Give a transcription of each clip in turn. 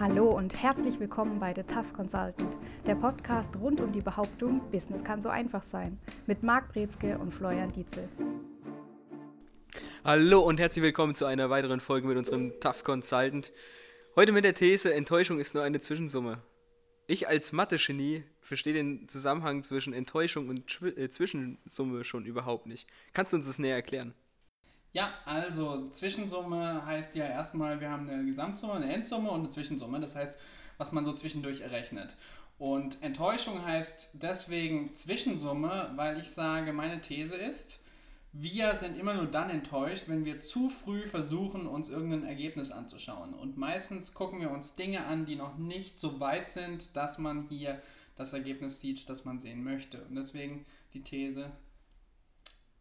Hallo und herzlich willkommen bei The Tough Consultant, der Podcast rund um die Behauptung, Business kann so einfach sein, mit Marc Brezke und Florian Dietzel. Hallo und herzlich willkommen zu einer weiteren Folge mit unserem Tough Consultant. Heute mit der These, Enttäuschung ist nur eine Zwischensumme. Ich als Mathe-Genie verstehe den Zusammenhang zwischen Enttäuschung und äh, Zwischensumme schon überhaupt nicht. Kannst du uns das näher erklären? Ja, also Zwischensumme heißt ja erstmal, wir haben eine Gesamtsumme, eine Endsumme und eine Zwischensumme. Das heißt, was man so zwischendurch errechnet. Und Enttäuschung heißt deswegen Zwischensumme, weil ich sage, meine These ist, wir sind immer nur dann enttäuscht, wenn wir zu früh versuchen, uns irgendein Ergebnis anzuschauen. Und meistens gucken wir uns Dinge an, die noch nicht so weit sind, dass man hier das Ergebnis sieht, das man sehen möchte. Und deswegen die These,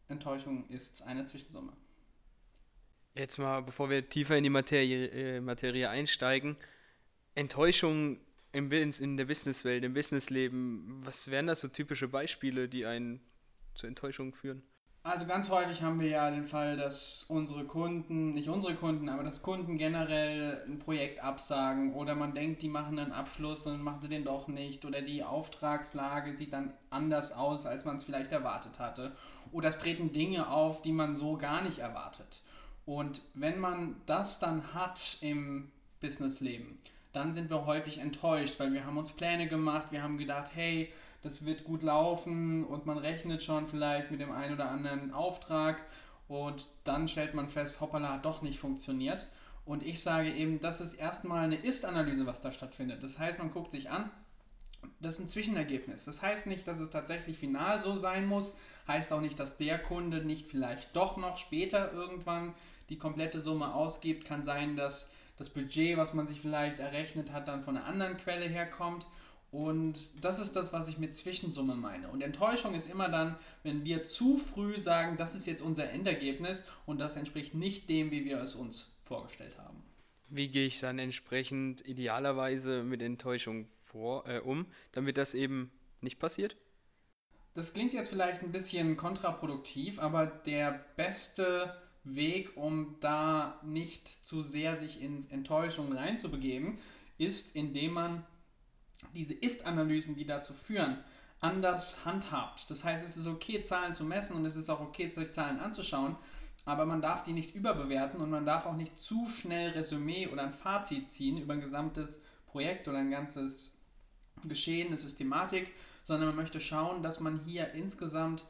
Enttäuschung ist eine Zwischensumme. Jetzt mal, bevor wir tiefer in die Materie, äh, Materie einsteigen, Enttäuschung im, in der Businesswelt, im Businessleben, was wären das so typische Beispiele, die einen zur Enttäuschung führen? Also ganz häufig haben wir ja den Fall, dass unsere Kunden, nicht unsere Kunden, aber dass Kunden generell ein Projekt absagen oder man denkt, die machen einen Abschluss und dann machen sie den doch nicht oder die Auftragslage sieht dann anders aus, als man es vielleicht erwartet hatte oder es treten Dinge auf, die man so gar nicht erwartet. Und wenn man das dann hat im Businessleben, dann sind wir häufig enttäuscht, weil wir haben uns Pläne gemacht, wir haben gedacht, hey, das wird gut laufen und man rechnet schon vielleicht mit dem einen oder anderen Auftrag und dann stellt man fest, hoppala, hat doch nicht funktioniert. Und ich sage eben, das ist erstmal eine Ist-Analyse, was da stattfindet. Das heißt, man guckt sich an, das ist ein Zwischenergebnis. Das heißt nicht, dass es tatsächlich final so sein muss, heißt auch nicht, dass der Kunde nicht vielleicht doch noch später irgendwann die komplette Summe ausgibt. Kann sein, dass das Budget, was man sich vielleicht errechnet hat, dann von einer anderen Quelle herkommt. Und das ist das, was ich mit Zwischensumme meine. Und Enttäuschung ist immer dann, wenn wir zu früh sagen, das ist jetzt unser Endergebnis und das entspricht nicht dem, wie wir es uns vorgestellt haben. Wie gehe ich dann entsprechend idealerweise mit Enttäuschung vor, äh, um, damit das eben nicht passiert? Das klingt jetzt vielleicht ein bisschen kontraproduktiv, aber der beste Weg, um da nicht zu sehr sich in Enttäuschung reinzubegeben, ist, indem man diese Ist-Analysen, die dazu führen, anders handhabt. Das heißt, es ist okay, Zahlen zu messen und es ist auch okay, sich Zahlen anzuschauen, aber man darf die nicht überbewerten und man darf auch nicht zu schnell Resümee oder ein Fazit ziehen über ein gesamtes Projekt oder ein ganzes Geschehen, eine Systematik, sondern man möchte schauen, dass man hier insgesamt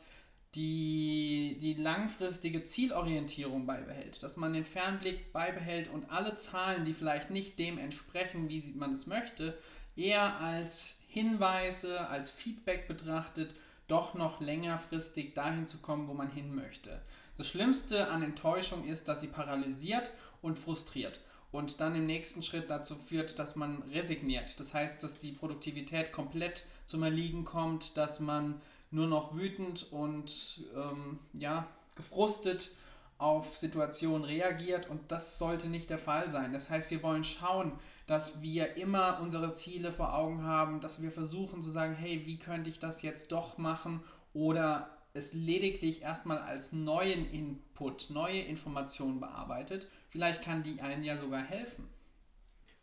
die, die langfristige Zielorientierung beibehält, dass man den Fernblick beibehält und alle Zahlen, die vielleicht nicht dem entsprechen, wie man es möchte, eher als Hinweise, als Feedback betrachtet, doch noch längerfristig dahin zu kommen, wo man hin möchte. Das Schlimmste an Enttäuschung ist, dass sie paralysiert und frustriert und dann im nächsten Schritt dazu führt, dass man resigniert. Das heißt, dass die Produktivität komplett zum Erliegen kommt, dass man nur noch wütend und ähm, ja, gefrustet auf Situationen reagiert und das sollte nicht der Fall sein. Das heißt, wir wollen schauen, dass wir immer unsere Ziele vor Augen haben, dass wir versuchen zu sagen, hey, wie könnte ich das jetzt doch machen oder es lediglich erstmal als neuen Input, neue Informationen bearbeitet. Vielleicht kann die einen ja sogar helfen.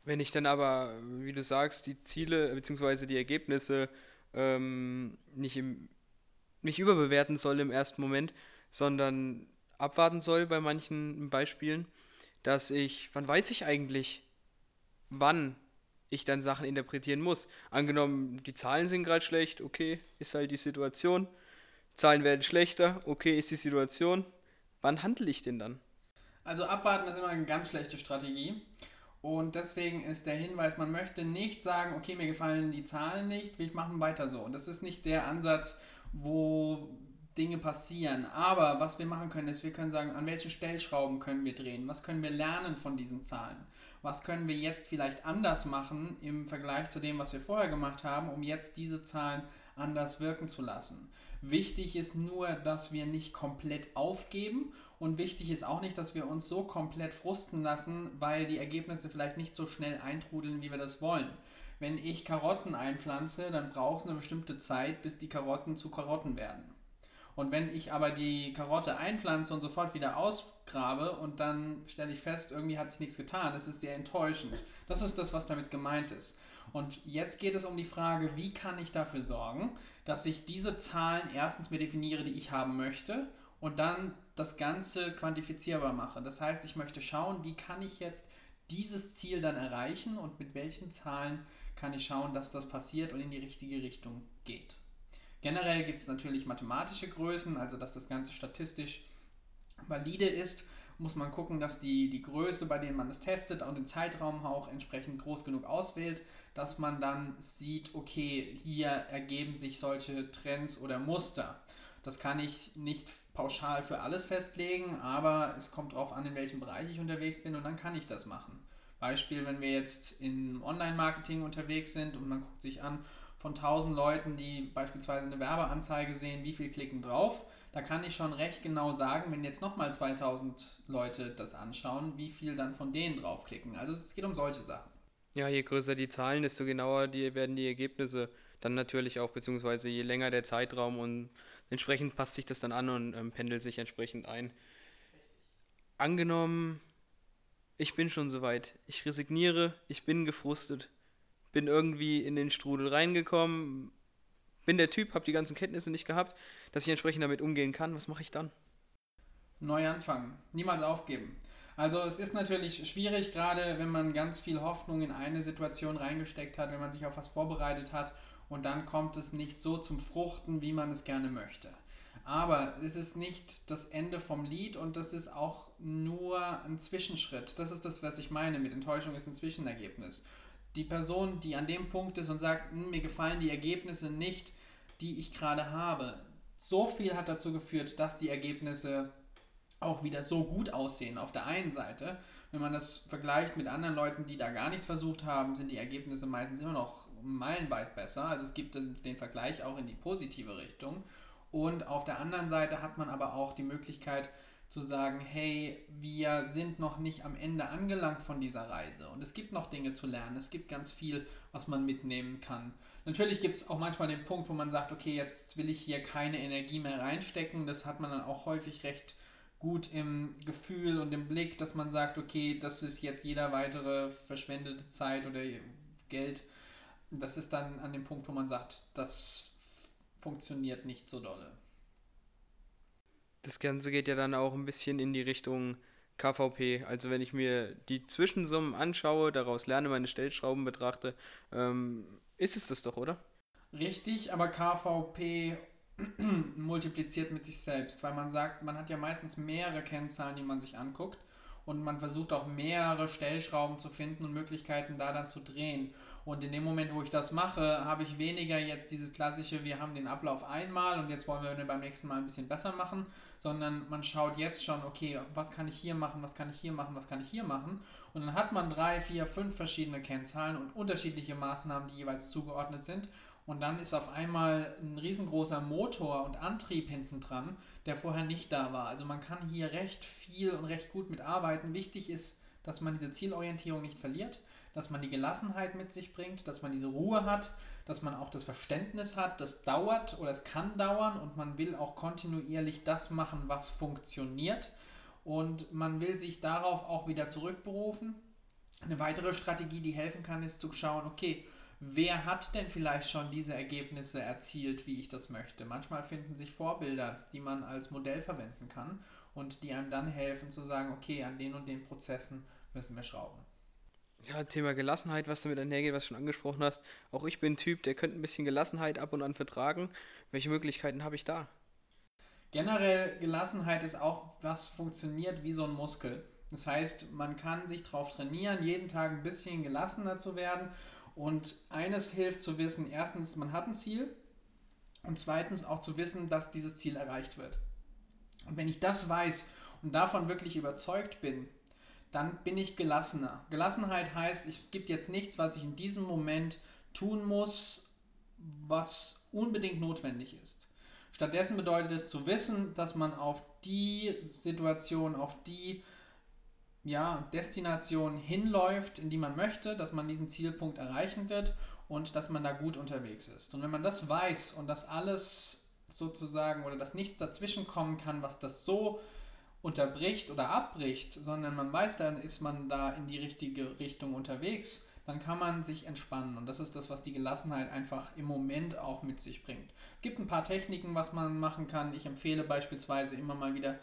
Wenn ich dann aber, wie du sagst, die Ziele bzw. die Ergebnisse ähm, nicht im nicht überbewerten soll im ersten Moment, sondern abwarten soll bei manchen Beispielen, dass ich, wann weiß ich eigentlich, wann ich dann Sachen interpretieren muss. Angenommen, die Zahlen sind gerade schlecht, okay, ist halt die Situation. Zahlen werden schlechter, okay, ist die Situation. Wann handle ich denn dann? Also abwarten ist immer eine ganz schlechte Strategie. Und deswegen ist der Hinweis, man möchte nicht sagen, okay, mir gefallen die Zahlen nicht, wir machen weiter so. Und das ist nicht der Ansatz, wo Dinge passieren. Aber was wir machen können, ist, wir können sagen, an welchen Stellschrauben können wir drehen? Was können wir lernen von diesen Zahlen? Was können wir jetzt vielleicht anders machen im Vergleich zu dem, was wir vorher gemacht haben, um jetzt diese Zahlen anders wirken zu lassen? Wichtig ist nur, dass wir nicht komplett aufgeben und wichtig ist auch nicht, dass wir uns so komplett frusten lassen, weil die Ergebnisse vielleicht nicht so schnell eintrudeln, wie wir das wollen wenn ich Karotten einpflanze, dann braucht es eine bestimmte Zeit, bis die Karotten zu Karotten werden. Und wenn ich aber die Karotte einpflanze und sofort wieder ausgrabe und dann stelle ich fest, irgendwie hat sich nichts getan, das ist sehr enttäuschend. Das ist das, was damit gemeint ist. Und jetzt geht es um die Frage, wie kann ich dafür sorgen, dass ich diese Zahlen erstens mir definiere, die ich haben möchte und dann das Ganze quantifizierbar mache. Das heißt, ich möchte schauen, wie kann ich jetzt dieses Ziel dann erreichen und mit welchen Zahlen kann ich schauen, dass das passiert und in die richtige Richtung geht. Generell gibt es natürlich mathematische Größen, also dass das Ganze statistisch valide ist, muss man gucken, dass die, die Größe, bei denen man es testet und den Zeitraum auch entsprechend groß genug auswählt, dass man dann sieht, okay, hier ergeben sich solche Trends oder Muster. Das kann ich nicht pauschal für alles festlegen, aber es kommt darauf an, in welchem Bereich ich unterwegs bin und dann kann ich das machen. Beispiel, wenn wir jetzt im Online-Marketing unterwegs sind und man guckt sich an, von 1000 Leuten, die beispielsweise eine Werbeanzeige sehen, wie viel klicken drauf, da kann ich schon recht genau sagen, wenn jetzt nochmal 2000 Leute das anschauen, wie viel dann von denen draufklicken. Also es geht um solche Sachen. Ja, je größer die Zahlen, desto genauer die, werden die Ergebnisse dann natürlich auch, beziehungsweise je länger der Zeitraum und entsprechend passt sich das dann an und ähm, pendelt sich entsprechend ein. Angenommen, ich bin schon soweit. Ich resigniere, ich bin gefrustet, bin irgendwie in den Strudel reingekommen, bin der Typ, habe die ganzen Kenntnisse nicht gehabt, dass ich entsprechend damit umgehen kann. Was mache ich dann? Neu anfangen, niemals aufgeben. Also es ist natürlich schwierig, gerade wenn man ganz viel Hoffnung in eine Situation reingesteckt hat, wenn man sich auf was vorbereitet hat und dann kommt es nicht so zum Fruchten, wie man es gerne möchte. Aber es ist nicht das Ende vom Lied und das ist auch nur ein Zwischenschritt. Das ist das, was ich meine mit Enttäuschung ist ein Zwischenergebnis. Die Person, die an dem Punkt ist und sagt, hm, mir gefallen die Ergebnisse nicht, die ich gerade habe, so viel hat dazu geführt, dass die Ergebnisse auch wieder so gut aussehen. Auf der einen Seite, wenn man das vergleicht mit anderen Leuten, die da gar nichts versucht haben, sind die Ergebnisse meistens immer noch meilenweit besser. Also es gibt den Vergleich auch in die positive Richtung. Und auf der anderen Seite hat man aber auch die Möglichkeit zu sagen, hey, wir sind noch nicht am Ende angelangt von dieser Reise und es gibt noch Dinge zu lernen, es gibt ganz viel, was man mitnehmen kann. Natürlich gibt es auch manchmal den Punkt, wo man sagt, okay, jetzt will ich hier keine Energie mehr reinstecken. Das hat man dann auch häufig recht gut im Gefühl und im Blick, dass man sagt, okay, das ist jetzt jeder weitere verschwendete Zeit oder Geld. Das ist dann an dem Punkt, wo man sagt, das funktioniert nicht so dolle. Das Ganze geht ja dann auch ein bisschen in die Richtung KVP. Also wenn ich mir die Zwischensummen anschaue, daraus lerne, meine Stellschrauben betrachte, ähm, ist es das doch, oder? Richtig, aber KVP multipliziert mit sich selbst, weil man sagt, man hat ja meistens mehrere Kennzahlen, die man sich anguckt und man versucht auch mehrere Stellschrauben zu finden und Möglichkeiten da dann zu drehen. Und in dem Moment, wo ich das mache, habe ich weniger jetzt dieses klassische, wir haben den Ablauf einmal und jetzt wollen wir beim nächsten Mal ein bisschen besser machen, sondern man schaut jetzt schon, okay, was kann ich hier machen, was kann ich hier machen, was kann ich hier machen. Und dann hat man drei, vier, fünf verschiedene Kennzahlen und unterschiedliche Maßnahmen, die jeweils zugeordnet sind. Und dann ist auf einmal ein riesengroßer Motor und Antrieb hinten dran, der vorher nicht da war. Also man kann hier recht viel und recht gut mitarbeiten. Wichtig ist, dass man diese Zielorientierung nicht verliert dass man die Gelassenheit mit sich bringt, dass man diese Ruhe hat, dass man auch das Verständnis hat, das dauert oder es kann dauern und man will auch kontinuierlich das machen, was funktioniert und man will sich darauf auch wieder zurückberufen. Eine weitere Strategie, die helfen kann, ist zu schauen, okay, wer hat denn vielleicht schon diese Ergebnisse erzielt, wie ich das möchte. Manchmal finden sich Vorbilder, die man als Modell verwenden kann und die einem dann helfen zu sagen, okay, an den und den Prozessen müssen wir schrauben. Ja, Thema Gelassenheit, was damit einhergeht, was du schon angesprochen hast. Auch ich bin ein Typ, der könnte ein bisschen Gelassenheit ab und an vertragen. Welche Möglichkeiten habe ich da? Generell Gelassenheit ist auch, was funktioniert wie so ein Muskel. Das heißt, man kann sich darauf trainieren, jeden Tag ein bisschen gelassener zu werden. Und eines hilft zu wissen, erstens, man hat ein Ziel und zweitens auch zu wissen, dass dieses Ziel erreicht wird. Und wenn ich das weiß und davon wirklich überzeugt bin, dann bin ich gelassener. Gelassenheit heißt, es gibt jetzt nichts, was ich in diesem Moment tun muss, was unbedingt notwendig ist. Stattdessen bedeutet es zu wissen, dass man auf die Situation, auf die ja, Destination hinläuft, in die man möchte, dass man diesen Zielpunkt erreichen wird und dass man da gut unterwegs ist. Und wenn man das weiß und das alles sozusagen oder dass nichts dazwischen kommen kann, was das so unterbricht oder abbricht, sondern man weiß, dann ist man da in die richtige Richtung unterwegs, dann kann man sich entspannen. Und das ist das, was die Gelassenheit einfach im Moment auch mit sich bringt. Es gibt ein paar Techniken, was man machen kann. Ich empfehle beispielsweise immer mal wieder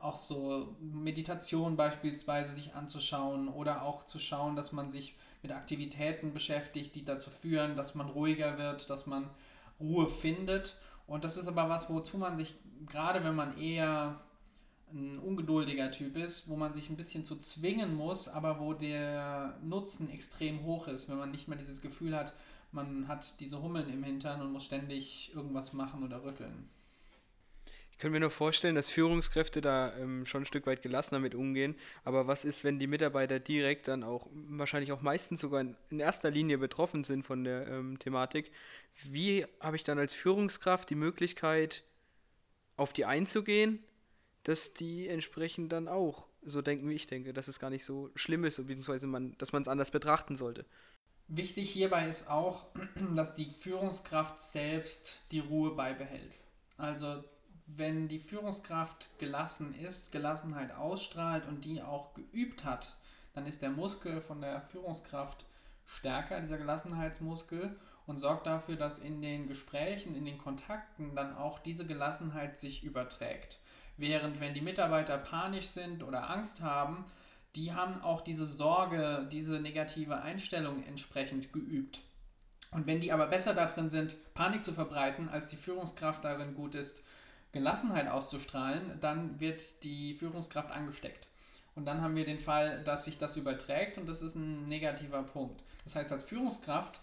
auch so Meditation beispielsweise sich anzuschauen oder auch zu schauen, dass man sich mit Aktivitäten beschäftigt, die dazu führen, dass man ruhiger wird, dass man Ruhe findet. Und das ist aber was, wozu man sich, gerade wenn man eher ein ungeduldiger Typ ist, wo man sich ein bisschen zu zwingen muss, aber wo der Nutzen extrem hoch ist, wenn man nicht mehr dieses Gefühl hat, man hat diese Hummeln im Hintern und muss ständig irgendwas machen oder rütteln. Könnte mir nur vorstellen, dass Führungskräfte da ähm, schon ein Stück weit gelassener mit umgehen. Aber was ist, wenn die Mitarbeiter direkt dann auch, wahrscheinlich auch meistens sogar in, in erster Linie betroffen sind von der ähm, Thematik? Wie habe ich dann als Führungskraft die Möglichkeit, auf die einzugehen dass die entsprechend dann auch so denken, wie ich denke, dass es gar nicht so schlimm ist, beziehungsweise man, dass man es anders betrachten sollte. Wichtig hierbei ist auch, dass die Führungskraft selbst die Ruhe beibehält. Also wenn die Führungskraft gelassen ist, Gelassenheit ausstrahlt und die auch geübt hat, dann ist der Muskel von der Führungskraft stärker, dieser Gelassenheitsmuskel, und sorgt dafür, dass in den Gesprächen, in den Kontakten dann auch diese Gelassenheit sich überträgt. Während wenn die Mitarbeiter panisch sind oder Angst haben, die haben auch diese Sorge, diese negative Einstellung entsprechend geübt. Und wenn die aber besser darin sind, Panik zu verbreiten, als die Führungskraft darin gut ist, Gelassenheit auszustrahlen, dann wird die Führungskraft angesteckt. Und dann haben wir den Fall, dass sich das überträgt und das ist ein negativer Punkt. Das heißt, als Führungskraft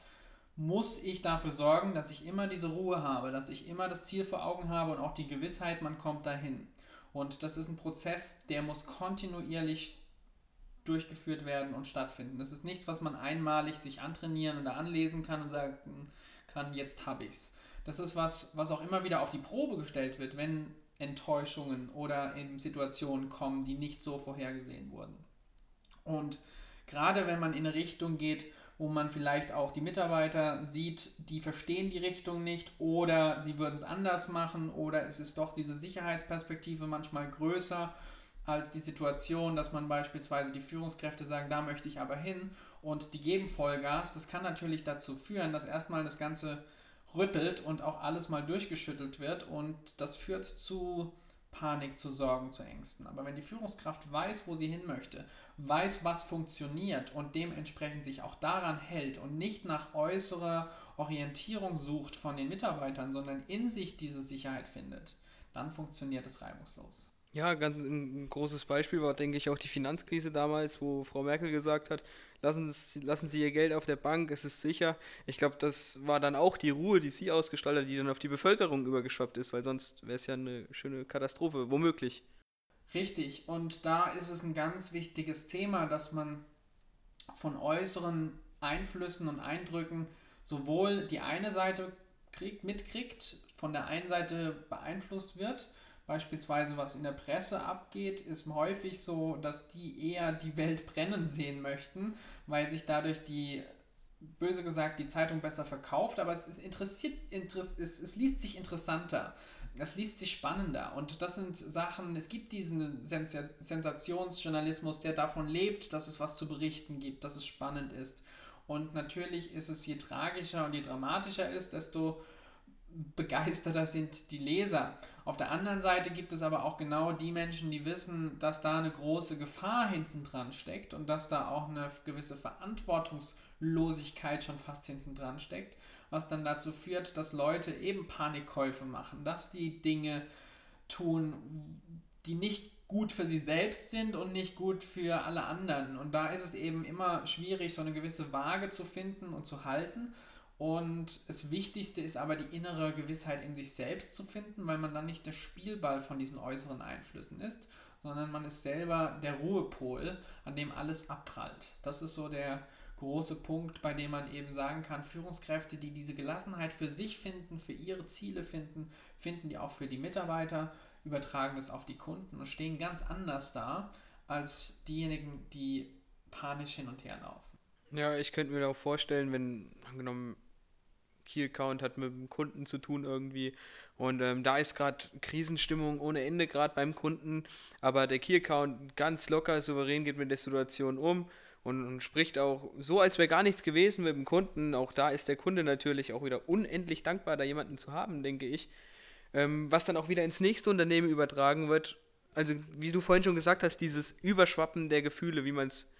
muss ich dafür sorgen, dass ich immer diese Ruhe habe, dass ich immer das Ziel vor Augen habe und auch die Gewissheit, man kommt dahin. Und das ist ein Prozess, der muss kontinuierlich durchgeführt werden und stattfinden. Das ist nichts, was man einmalig sich antrainieren oder anlesen kann und sagen kann, jetzt habe ich es. Das ist was, was auch immer wieder auf die Probe gestellt wird, wenn Enttäuschungen oder in Situationen kommen, die nicht so vorhergesehen wurden. Und gerade wenn man in eine Richtung geht, wo man vielleicht auch die Mitarbeiter sieht, die verstehen die Richtung nicht oder sie würden es anders machen oder es ist doch diese Sicherheitsperspektive manchmal größer als die Situation, dass man beispielsweise die Führungskräfte sagen, da möchte ich aber hin und die geben Vollgas. Das kann natürlich dazu führen, dass erstmal das Ganze rüttelt und auch alles mal durchgeschüttelt wird und das führt zu Panik, zu Sorgen, zu Ängsten. Aber wenn die Führungskraft weiß, wo sie hin möchte, weiß, was funktioniert und dementsprechend sich auch daran hält und nicht nach äußerer Orientierung sucht von den Mitarbeitern, sondern in sich diese Sicherheit findet, dann funktioniert es reibungslos. Ja, ganz ein großes Beispiel war, denke ich, auch die Finanzkrise damals, wo Frau Merkel gesagt hat, lassen Sie, lassen Sie Ihr Geld auf der Bank, es ist sicher. Ich glaube, das war dann auch die Ruhe, die sie ausgestaltet hat, die dann auf die Bevölkerung übergeschwappt ist, weil sonst wäre es ja eine schöne Katastrophe, womöglich. Richtig, und da ist es ein ganz wichtiges Thema, dass man von äußeren Einflüssen und Eindrücken sowohl die eine Seite kriegt, mitkriegt, von der einen Seite beeinflusst wird, beispielsweise was in der Presse abgeht, ist häufig so, dass die eher die Welt brennen sehen möchten, weil sich dadurch die, böse gesagt, die Zeitung besser verkauft, aber es ist interessiert, interess, es, es liest sich interessanter das liest sich spannender. Und das sind Sachen, es gibt diesen Sensationsjournalismus, der davon lebt, dass es was zu berichten gibt, dass es spannend ist. Und natürlich ist es, je tragischer und je dramatischer ist, desto begeisterter sind die Leser. Auf der anderen Seite gibt es aber auch genau die Menschen, die wissen, dass da eine große Gefahr hinten dran steckt und dass da auch eine gewisse Verantwortungslosigkeit schon fast hinten dran steckt was dann dazu führt, dass Leute eben Panikkäufe machen, dass die Dinge tun, die nicht gut für sie selbst sind und nicht gut für alle anderen. Und da ist es eben immer schwierig, so eine gewisse Waage zu finden und zu halten. Und das Wichtigste ist aber die innere Gewissheit in sich selbst zu finden, weil man dann nicht der Spielball von diesen äußeren Einflüssen ist, sondern man ist selber der Ruhepol, an dem alles abprallt. Das ist so der große Punkt, bei dem man eben sagen kann, Führungskräfte, die diese Gelassenheit für sich finden, für ihre Ziele finden, finden die auch für die Mitarbeiter, übertragen es auf die Kunden und stehen ganz anders da als diejenigen, die panisch hin und her laufen. Ja, ich könnte mir auch vorstellen, wenn, angenommen, Key Account hat mit dem Kunden zu tun irgendwie. Und ähm, da ist gerade Krisenstimmung ohne Ende gerade beim Kunden. Aber der Key Account ganz locker, souverän geht mit der Situation um und, und spricht auch so, als wäre gar nichts gewesen mit dem Kunden. Auch da ist der Kunde natürlich auch wieder unendlich dankbar, da jemanden zu haben, denke ich. Ähm, was dann auch wieder ins nächste Unternehmen übertragen wird. Also, wie du vorhin schon gesagt hast, dieses Überschwappen der Gefühle, wie man es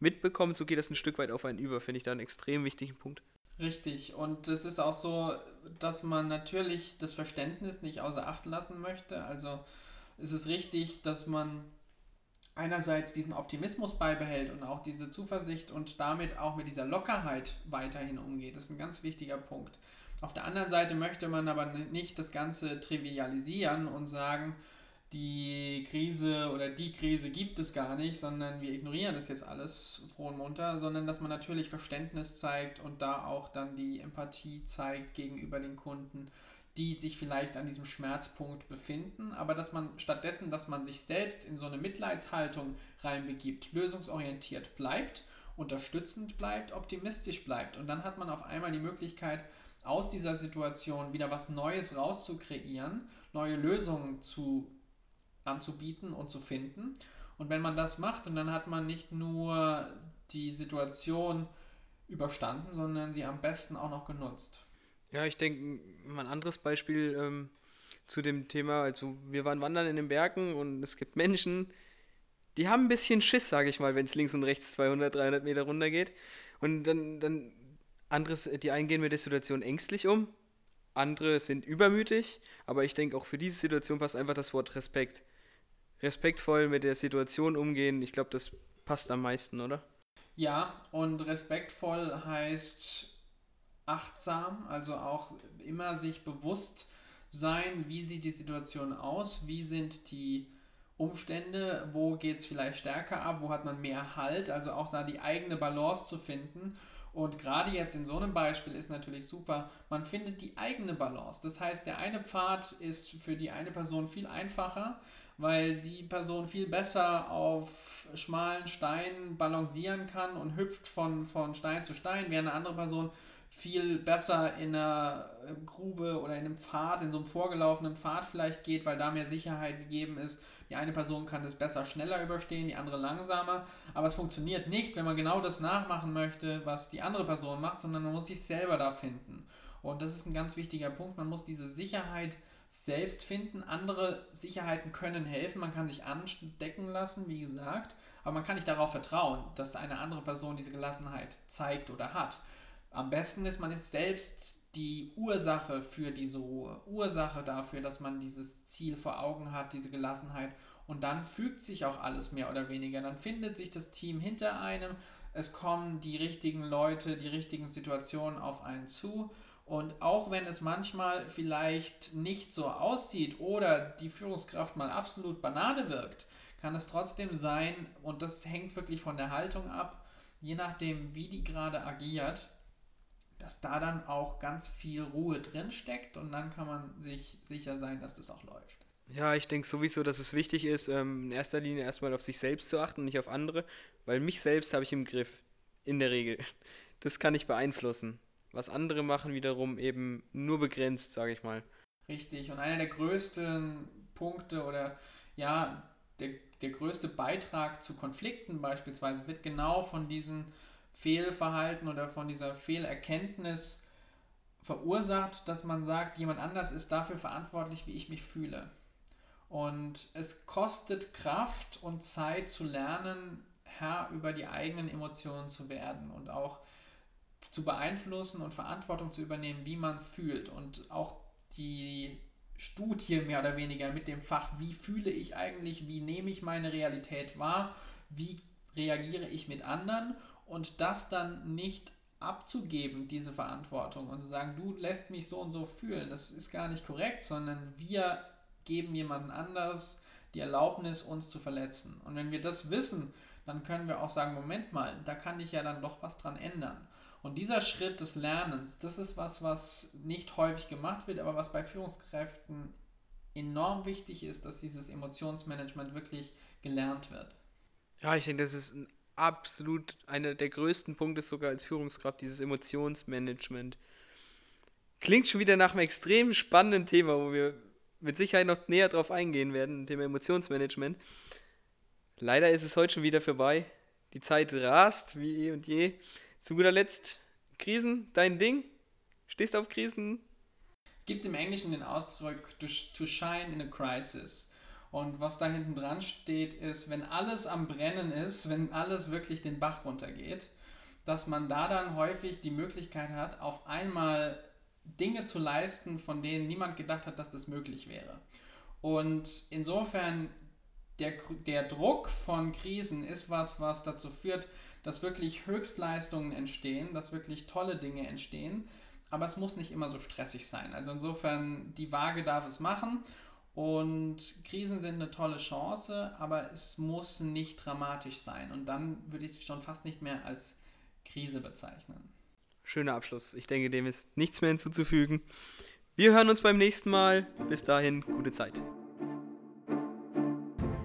mitbekommt, so geht das ein Stück weit auf einen über, finde ich da einen extrem wichtigen Punkt. Richtig. Und es ist auch so, dass man natürlich das Verständnis nicht außer Acht lassen möchte. Also es ist richtig, dass man einerseits diesen Optimismus beibehält und auch diese Zuversicht und damit auch mit dieser Lockerheit weiterhin umgeht. Das ist ein ganz wichtiger Punkt. Auf der anderen Seite möchte man aber nicht das Ganze trivialisieren und sagen, die Krise oder die Krise gibt es gar nicht, sondern wir ignorieren das jetzt alles froh und munter, sondern dass man natürlich Verständnis zeigt und da auch dann die Empathie zeigt gegenüber den Kunden, die sich vielleicht an diesem Schmerzpunkt befinden, aber dass man stattdessen, dass man sich selbst in so eine Mitleidshaltung reinbegibt, lösungsorientiert bleibt, unterstützend bleibt, optimistisch bleibt. Und dann hat man auf einmal die Möglichkeit, aus dieser Situation wieder was Neues rauszukreieren, neue Lösungen zu anzubieten und zu finden. Und wenn man das macht, und dann hat man nicht nur die Situation überstanden, sondern sie am besten auch noch genutzt. Ja, ich denke, ein anderes Beispiel ähm, zu dem Thema, also wir waren wandern in den Bergen und es gibt Menschen, die haben ein bisschen Schiss, sage ich mal, wenn es links und rechts 200, 300 Meter runter geht. Und dann, dann anderes, die einen gehen mit der Situation ängstlich um, andere sind übermütig, aber ich denke, auch für diese Situation passt einfach das Wort Respekt respektvoll mit der Situation umgehen, ich glaube, das passt am meisten, oder? Ja, und respektvoll heißt achtsam, also auch immer sich bewusst sein, wie sieht die Situation aus, wie sind die Umstände, wo geht es vielleicht stärker ab, wo hat man mehr Halt, also auch da die eigene Balance zu finden. Und gerade jetzt in so einem Beispiel ist natürlich super, man findet die eigene Balance. Das heißt, der eine Pfad ist für die eine Person viel einfacher, weil die Person viel besser auf schmalen Steinen balancieren kann und hüpft von, von Stein zu Stein, während eine andere Person viel besser in einer Grube oder in einem Pfad, in so einem vorgelaufenen Pfad vielleicht geht, weil da mehr Sicherheit gegeben ist. Die eine Person kann das besser schneller überstehen, die andere langsamer. Aber es funktioniert nicht, wenn man genau das nachmachen möchte, was die andere Person macht, sondern man muss sich selber da finden. Und das ist ein ganz wichtiger Punkt. Man muss diese Sicherheit selbst finden. Andere Sicherheiten können helfen. Man kann sich anstecken lassen, wie gesagt, aber man kann nicht darauf vertrauen, dass eine andere Person diese Gelassenheit zeigt oder hat. Am besten ist, man ist selbst die Ursache für diese Ruhe, Ursache dafür, dass man dieses Ziel vor Augen hat, diese Gelassenheit. Und dann fügt sich auch alles mehr oder weniger. Dann findet sich das Team hinter einem. Es kommen die richtigen Leute, die richtigen Situationen auf einen zu. Und auch wenn es manchmal vielleicht nicht so aussieht oder die Führungskraft mal absolut Banane wirkt, kann es trotzdem sein, und das hängt wirklich von der Haltung ab, je nachdem, wie die gerade agiert, dass da dann auch ganz viel Ruhe drin steckt und dann kann man sich sicher sein, dass das auch läuft. Ja, ich denke sowieso, dass es wichtig ist, ähm, in erster Linie erstmal auf sich selbst zu achten und nicht auf andere, weil mich selbst habe ich im Griff, in der Regel. Das kann ich beeinflussen was andere machen wiederum eben nur begrenzt, sage ich mal. Richtig. Und einer der größten Punkte oder ja, der, der größte Beitrag zu Konflikten beispielsweise wird genau von diesem Fehlverhalten oder von dieser Fehlerkenntnis verursacht, dass man sagt, jemand anders ist dafür verantwortlich, wie ich mich fühle. Und es kostet Kraft und Zeit zu lernen, Herr über die eigenen Emotionen zu werden und auch zu beeinflussen und Verantwortung zu übernehmen, wie man fühlt. Und auch die Studie mehr oder weniger mit dem Fach, wie fühle ich eigentlich, wie nehme ich meine Realität wahr, wie reagiere ich mit anderen und das dann nicht abzugeben, diese Verantwortung und zu sagen, du lässt mich so und so fühlen, das ist gar nicht korrekt, sondern wir geben jemanden anders die Erlaubnis, uns zu verletzen. Und wenn wir das wissen, dann können wir auch sagen, Moment mal, da kann ich ja dann doch was dran ändern. Und dieser Schritt des Lernens, das ist was, was nicht häufig gemacht wird, aber was bei Führungskräften enorm wichtig ist, dass dieses Emotionsmanagement wirklich gelernt wird. Ja, ich denke, das ist ein absolut einer der größten Punkte sogar als Führungskraft, dieses Emotionsmanagement. klingt schon wieder nach einem extrem spannenden Thema, wo wir mit Sicherheit noch näher drauf eingehen werden, Thema Emotionsmanagement. Leider ist es heute schon wieder vorbei. Die Zeit rast wie eh und je. Zu guter Letzt, Krisen, dein Ding? Stehst du auf Krisen? Es gibt im Englischen den Ausdruck to shine in a crisis. Und was da hinten dran steht, ist, wenn alles am Brennen ist, wenn alles wirklich den Bach runtergeht, dass man da dann häufig die Möglichkeit hat, auf einmal Dinge zu leisten, von denen niemand gedacht hat, dass das möglich wäre. Und insofern, der, der Druck von Krisen ist was, was dazu führt, dass wirklich Höchstleistungen entstehen, dass wirklich tolle Dinge entstehen. Aber es muss nicht immer so stressig sein. Also insofern, die Waage darf es machen und Krisen sind eine tolle Chance, aber es muss nicht dramatisch sein. Und dann würde ich es schon fast nicht mehr als Krise bezeichnen. Schöner Abschluss. Ich denke, dem ist nichts mehr hinzuzufügen. Wir hören uns beim nächsten Mal. Bis dahin, gute Zeit.